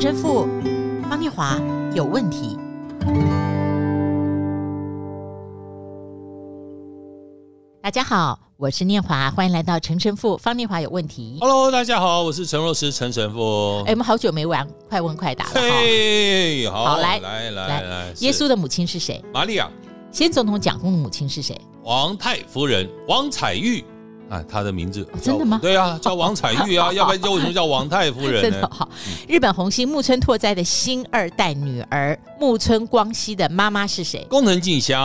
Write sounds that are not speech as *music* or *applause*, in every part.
陈神父，方念华有问题。大家好，我是念华，欢迎来到陈神父方念华有问题。Hello，大家好，我是陈若思陈神父。哎，我们好久没玩快问快答了好，好来来来来来，耶稣的母亲是谁？玛利亚。先总统蒋公的母亲是谁？王太夫人王彩玉。啊，她的名字、哦、真的吗？对啊，叫王彩玉啊，*laughs* 要不然就为什么叫王太夫人呢？真的好。日本红星木村拓哉的新二代女儿木村光希的妈妈是谁？工藤静香。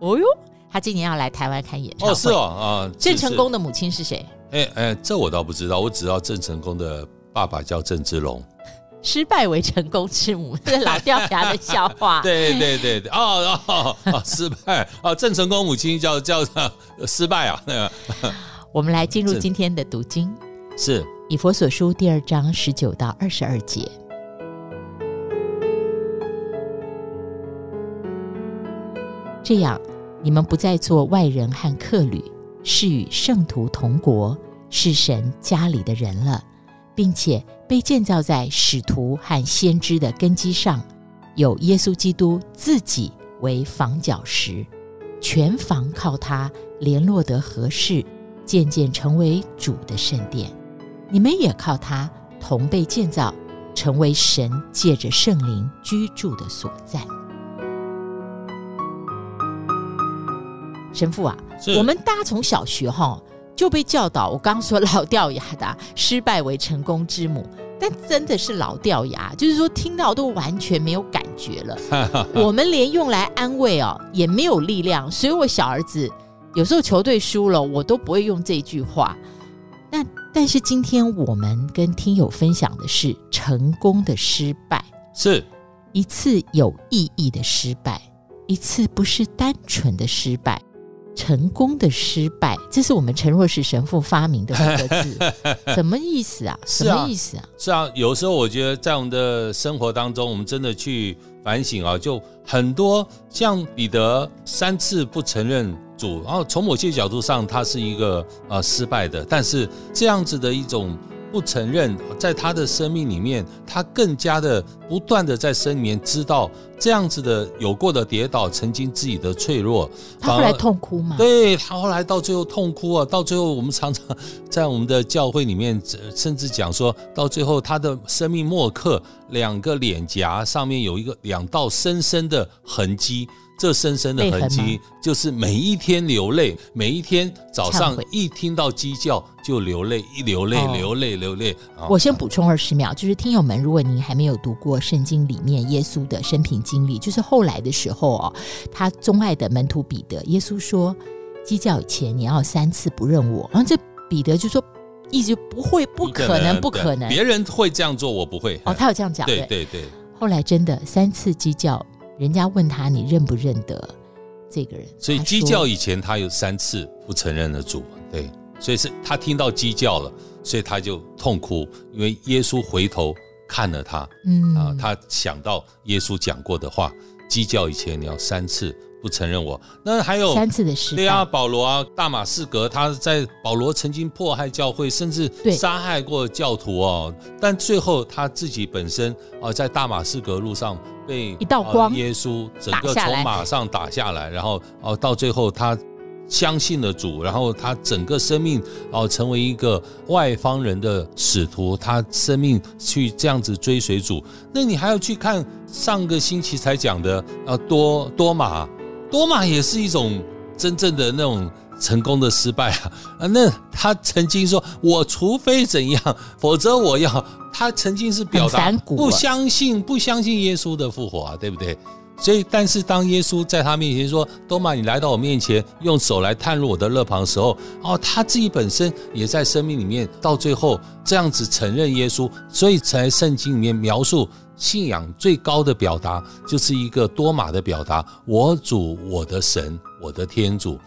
哦哟。她今年要来台湾看演唱会。哦，是哦，啊，郑成功的母亲是谁？哎哎，这我倒不知道，我只知道郑成功的爸爸叫郑芝龙。失败为成功之母，这是老掉牙的笑话。*laughs* 对对对对，哦哦哦，失败哦，郑成功母亲叫叫失败啊。那个，我们来进入今天的读经，是以佛所书第二章十九到二十二节，这样。你们不再做外人和客旅，是与圣徒同国，是神家里的人了，并且被建造在使徒和先知的根基上，有耶稣基督自己为房角石，全房靠他联络得合适，渐渐成为主的圣殿。你们也靠他同被建造，成为神借着圣灵居住的所在。神父啊，我们大家从小学哈就被教导，我刚刚说老掉牙的，失败为成功之母，但真的是老掉牙，就是说听到都完全没有感觉了。*laughs* 我们连用来安慰哦也没有力量，所以我小儿子有时候球队输了，我都不会用这句话。那但是今天我们跟听友分享的是成功的失败，是一次有意义的失败，一次不是单纯的失败。成功的失败，这是我们陈若石神父发明的五个字，*laughs* 什么意思啊？什么意思啊？是啊，有时候我觉得在我们的生活当中，我们真的去反省啊，就很多像彼得三次不承认主，然后从某些角度上，他是一个呃失败的，但是这样子的一种。不承认，在他的生命里面，他更加的不断的在生里面知道这样子的有过的跌倒，曾经自己的脆弱，他后来痛哭吗？对，他后来到最后痛哭啊，到最后我们常常在我们的教会里面，甚至讲说到最后他的生命末刻，两个脸颊上面有一个两道深深的痕迹。这深深的痕迹，就是每一天流泪，每一天早上一听到鸡叫就流泪，一流泪，哦、流泪，流泪。我先补充二十秒，就是听友们，如果您还没有读过圣经里面耶稣的生平经历，就是后来的时候哦，他钟爱的门徒彼得，耶稣说鸡叫以前你要三次不认我，然后这彼得就说，一直不会，不可能，不可能，别人会这样做，我不会。哦，他有这样讲，对对对。后来真的三次鸡叫。人家问他，你认不认得这个人？所以鸡叫以前他有三次不承认的主，对，所以是他听到鸡叫了，所以他就痛哭，因为耶稣回头看了他，嗯啊，他想到耶稣讲过的话，鸡叫以前你要三次不承认我，那还有三次的失败。对啊，保罗啊，大马士革，他在保罗曾经迫害教会，甚至杀害过教徒哦，但最后他自己本身啊，在大马士革路上。被一道光，耶稣整个从马上打下来，然后哦，到最后他相信了主，然后他整个生命哦成为一个外方人的使徒，他生命去这样子追随主。那你还要去看上个星期才讲的啊，多多马，多玛也是一种真正的那种。成功的失败啊啊！那他曾经说：“我除非怎样，否则我要。”他曾经是表达不相信、不相信耶稣的复活啊，对不对？所以，但是当耶稣在他面前说：“多玛，你来到我面前，用手来探入我的肋旁的时候，哦，他自己本身也在生命里面，到最后这样子承认耶稣，所以才圣经里面描述信仰最高的表达，就是一个多马的表达：我主，我的神，我的天主。”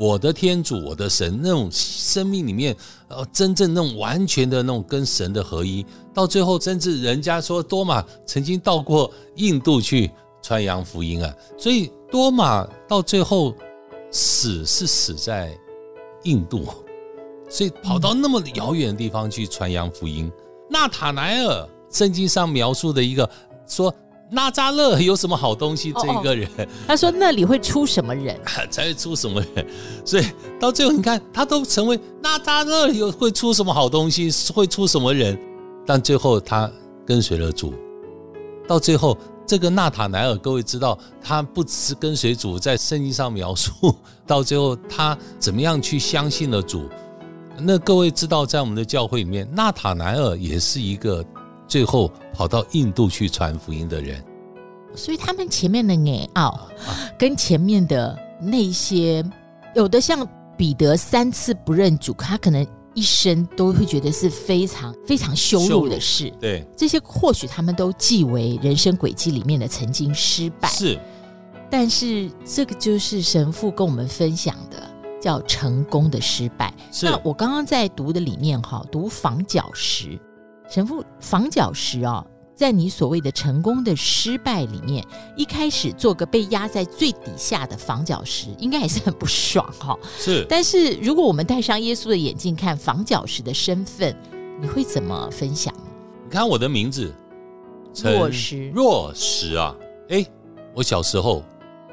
我的天主，我的神，那种生命里面，呃，真正那种完全的那种跟神的合一，到最后，甚至人家说多马曾经到过印度去传扬福音啊，所以多马到最后死是死在印度，所以跑到那么遥远的地方去传扬福音。纳塔莱尔圣经上描述的一个说纳扎勒有什么好东西？这一个人，他说那里会出什么人？*laughs* 才会出什么人？所以到最后你看，他都成为纳扎勒有会出什么好东西？会出什么人？但最后他跟随了主。到最后，这个纳塔莱尔，各位知道，他不只是跟随主，在圣经上描述，*laughs* 到最后他怎么样去相信了主。那各位知道，在我们的教会里面，纳塔莱尔也是一个最后跑到印度去传福音的人。所以他们前面的爱奥，跟前面的那些，有的像彼得三次不认主，他可能。一生都会觉得是非常非常羞辱的事。对，这些或许他们都记为人生轨迹里面的曾经失败。是，但是这个就是神父跟我们分享的，叫成功的失败。那我刚刚在读的里面哈，读房角石，神父房角石哦。在你所谓的成功的失败里面，一开始做个被压在最底下的房角石，应该也是很不爽哈。是，但是如果我们戴上耶稣的眼镜看房角石的身份，你会怎么分享？你看我的名字，若石，若石啊！哎，我小时候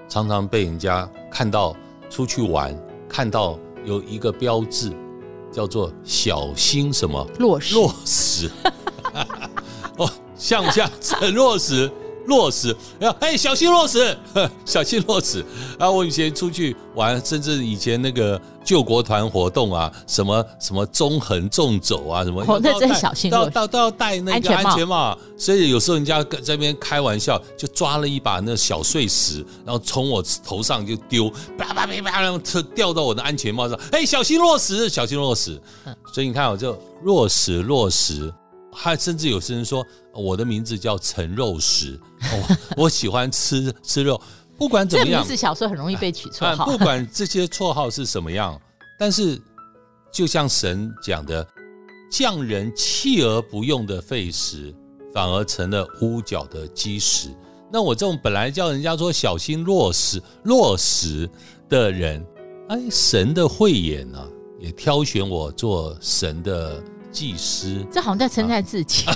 常常被人家看到出去玩，看到有一个标志叫做“小心什么落石”，若石。*laughs* 哦。像不像陈若石？*laughs* 落石，哎，小心落石，*laughs* 小心落石啊！我以前出去玩，甚至以前那个救国团活动啊，什么什么中横纵走啊，什么，哦，那真小心，都都都要戴那个安全帽。所以有时候人家在这边开玩笑，就抓了一把那小碎石，然后从我头上就丢，啪啪啪啪，然后掉到我的安全帽上。哎，小心落石，小心落石。所以你看，我就落石落石。还甚至有些人说我的名字叫陈肉食，我我喜欢吃 *laughs* 吃肉，不管怎么样，这名字小时候很容易被取绰号。不管这些绰号是什么样，但是就像神讲的，匠人弃而不用的废石，反而成了屋角的基石。那我这种本来叫人家说小心落石落石的人，哎，神的慧眼呢，也挑选我做神的。祭司，这好像在称赞自己！*laughs*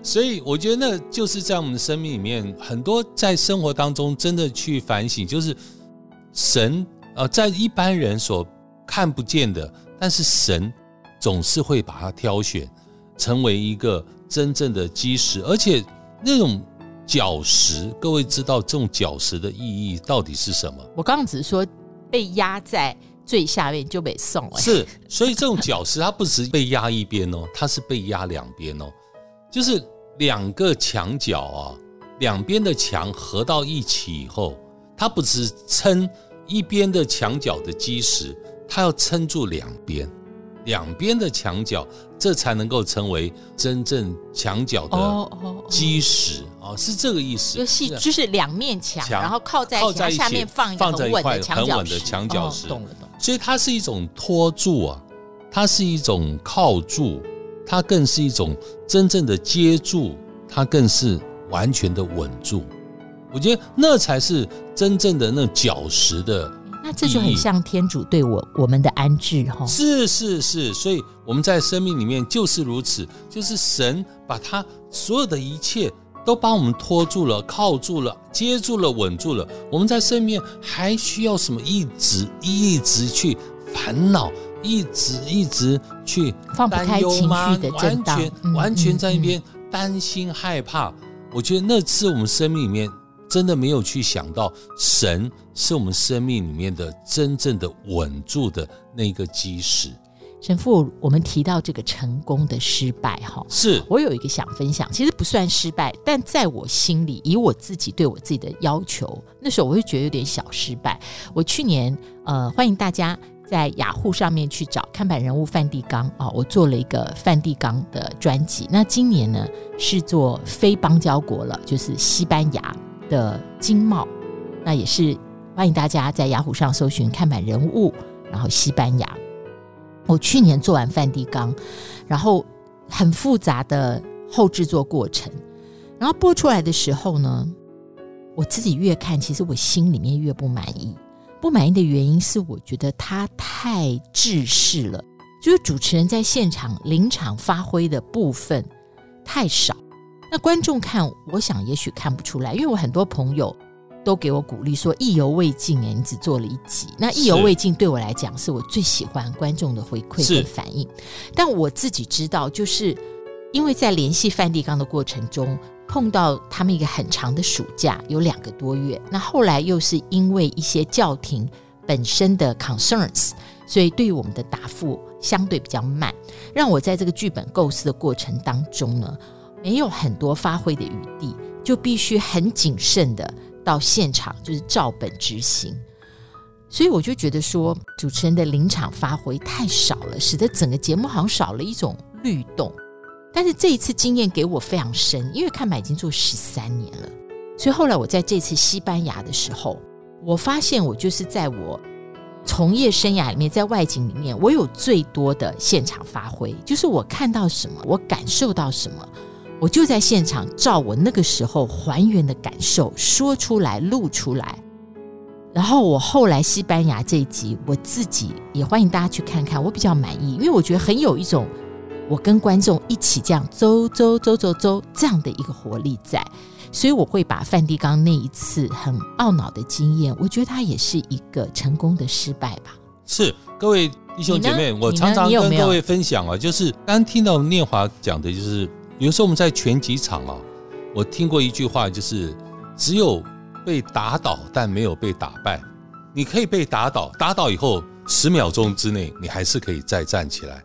所以我觉得那就是在我们的生命里面，很多在生活当中真的去反省，就是神啊，在一般人所看不见的，但是神总是会把它挑选，成为一个真正的基石，而且那种角石，各位知道这种角石的意义到底是什么？我刚刚只是说被压在。最下面就被送了，是，所以这种角石它不只是被压一边哦，*laughs* 它是被压两边哦，就是两个墙角啊，两边的墙合到一起以后，它不只是撑一边的墙角的基石，它要撑住两边，两边的墙角，这才能够成为真正墙角的基石啊，是这个意思。就是就是两面墙，然后靠在靠在下面放一个很稳的墙角石。所以它是一种托住啊，它是一种靠住，它更是一种真正的接住，它更是完全的稳住。我觉得那才是真正的那脚石的。那这就很像天主对我我们的安置哈。是是是，所以我们在生命里面就是如此，就是神把他所有的一切都把我们拖住了、靠住了、接住了、稳住了。我们在生命还需要什么？一直一直去烦恼，一直一直去放不开情绪的震荡，完全完全在一边担心害怕。我觉得那次我们生命里面真的没有去想到，神是我们生命里面的真正的稳住的那个基石。神父，我们提到这个成功的失败，哈，是我有一个想分享，其实不算失败，但在我心里，以我自己对我自己的要求，那时候我会觉得有点小失败。我去年，呃，欢迎大家在雅虎上面去找看板人物梵蒂冈啊，我做了一个梵蒂冈的专辑。那今年呢是做非邦交国了，就是西班牙的经贸，那也是欢迎大家在雅虎上搜寻看板人物，然后西班牙。我去年做完梵蒂冈，然后很复杂的后制作过程，然后播出来的时候呢，我自己越看，其实我心里面越不满意。不满意的原因是，我觉得它太制式了，就是主持人在现场临场发挥的部分太少。那观众看，我想也许看不出来，因为我很多朋友都给我鼓励说意犹未尽哎，你只做了一集。那意犹未尽对我来讲是我最喜欢观众的回馈跟反应。但我自己知道，就是因为在联系梵蒂冈的过程中，碰到他们一个很长的暑假，有两个多月。那后来又是因为一些教廷本身的 concerns，所以对于我们的答复相对比较慢，让我在这个剧本构思的过程当中呢，没有很多发挥的余地，就必须很谨慎的到现场，就是照本执行。所以我就觉得说，主持人的临场发挥太少了，使得整个节目好像少了一种律动。但是这一次经验给我非常深，因为看板已经做十三年了，所以后来我在这次西班牙的时候，我发现我就是在我从业生涯里面，在外景里面，我有最多的现场发挥，就是我看到什么，我感受到什么。我就在现场照我那个时候还原的感受说出来录出来，然后我后来西班牙这一集我自己也欢迎大家去看看，我比较满意，因为我觉得很有一种我跟观众一起这样走走走走走这样的一个活力在，所以我会把梵蒂冈那一次很懊恼的经验，我觉得它也是一个成功的失败吧。是各位弟兄姐妹，我常常跟各位分享啊，就是刚听到念华讲的就是。有时候我们在拳击场啊，我听过一句话，就是只有被打倒，但没有被打败。你可以被打倒，打倒以后十秒钟之内，你还是可以再站起来。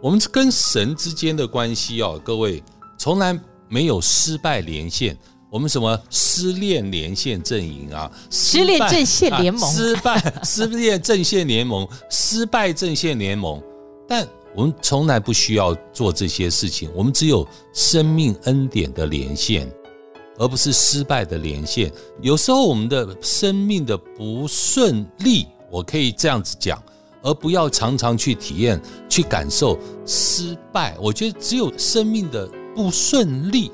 我们跟神之间的关系哦，各位从来没有失败连线。我们什么失恋连线阵营啊？失恋阵线联盟，失败失恋阵线联盟，失败阵线联盟，但。我们从来不需要做这些事情，我们只有生命恩典的连线，而不是失败的连线。有时候我们的生命的不顺利，我可以这样子讲，而不要常常去体验、去感受失败。我觉得只有生命的不顺利，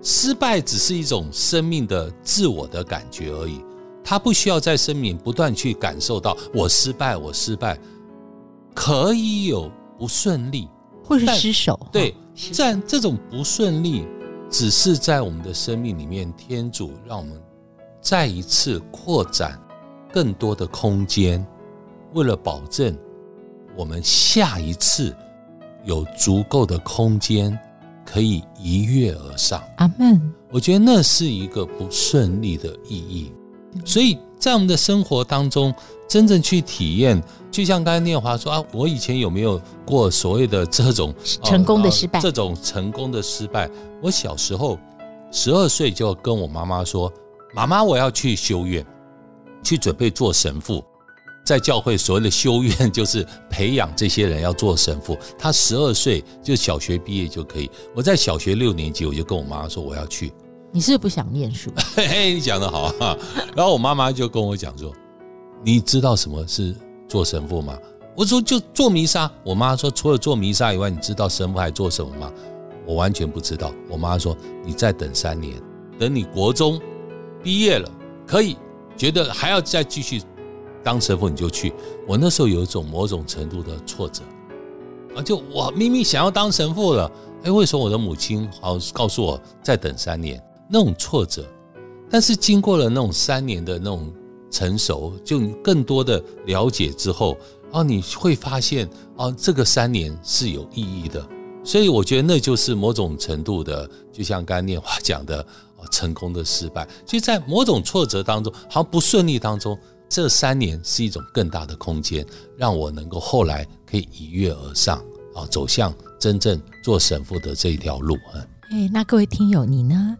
失败只是一种生命的自我的感觉而已，它不需要在生命不断去感受到我失败，我失败，可以有。不顺利，或是失手，对，但这种不顺利，只是在我们的生命里面，天主让我们再一次扩展更多的空间，为了保证我们下一次有足够的空间可以一跃而上。阿门。我觉得那是一个不顺利的意义，所以在我们的生活当中。真正去体验，就像刚才念华说啊，我以前有没有过所谓的这种成功的失败？这种成功的失败，我小时候十二岁就跟我妈妈说：“妈妈，我要去修院，去准备做神父。”在教会所谓的修院，就是培养这些人要做神父。他十二岁就小学毕业就可以。我在小学六年级，我就跟我妈妈说我要去。你是不是不想念书？*laughs* 嘿嘿，你讲的好啊。然后我妈妈就跟我讲说。你知道什么是做神父吗？我说就做弥撒。我妈说除了做弥撒以外，你知道神父还做什么吗？我完全不知道。我妈说你再等三年，等你国中毕业了，可以觉得还要再继续当神父，你就去。我那时候有一种某种程度的挫折啊，就我明明想要当神父了，哎，为什么我的母亲好告诉我再等三年？那种挫折，但是经过了那种三年的那种。成熟，就更多的了解之后，哦，你会发现，哦，这个三年是有意义的。所以我觉得那就是某种程度的，就像刚念华讲的，哦，成功的失败，就在某种挫折当中，好像不顺利当中，这三年是一种更大的空间，让我能够后来可以一跃而上，啊，走向真正做神父的这一条路啊。哎，那各位听友，你呢？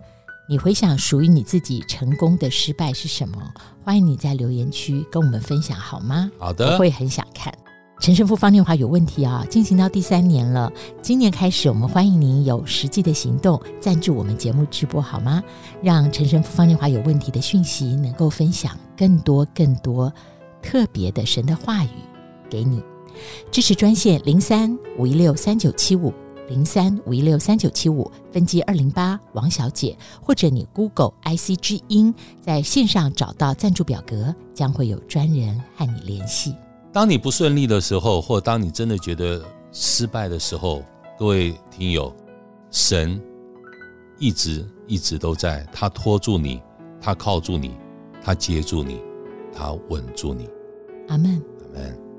你回想属于你自己成功的失败是什么？欢迎你在留言区跟我们分享好吗？好的，我会很想看。陈神父方念华有问题啊！进行到第三年了，今年开始我们欢迎您有实际的行动赞助我们节目直播好吗？让陈神父方念华有问题的讯息能够分享更多更多特别的神的话语给你。支持专线零三五一六三九七五。零三五一六三九七五分机二零八王小姐，或者你 Google IC 之音，在线上找到赞助表格，将会有专人和你联系。当你不顺利的时候，或当你真的觉得失败的时候，各位听友，神一直一直都在，他拖住你，他靠住你，他接住你，他稳住你。阿门。阿门。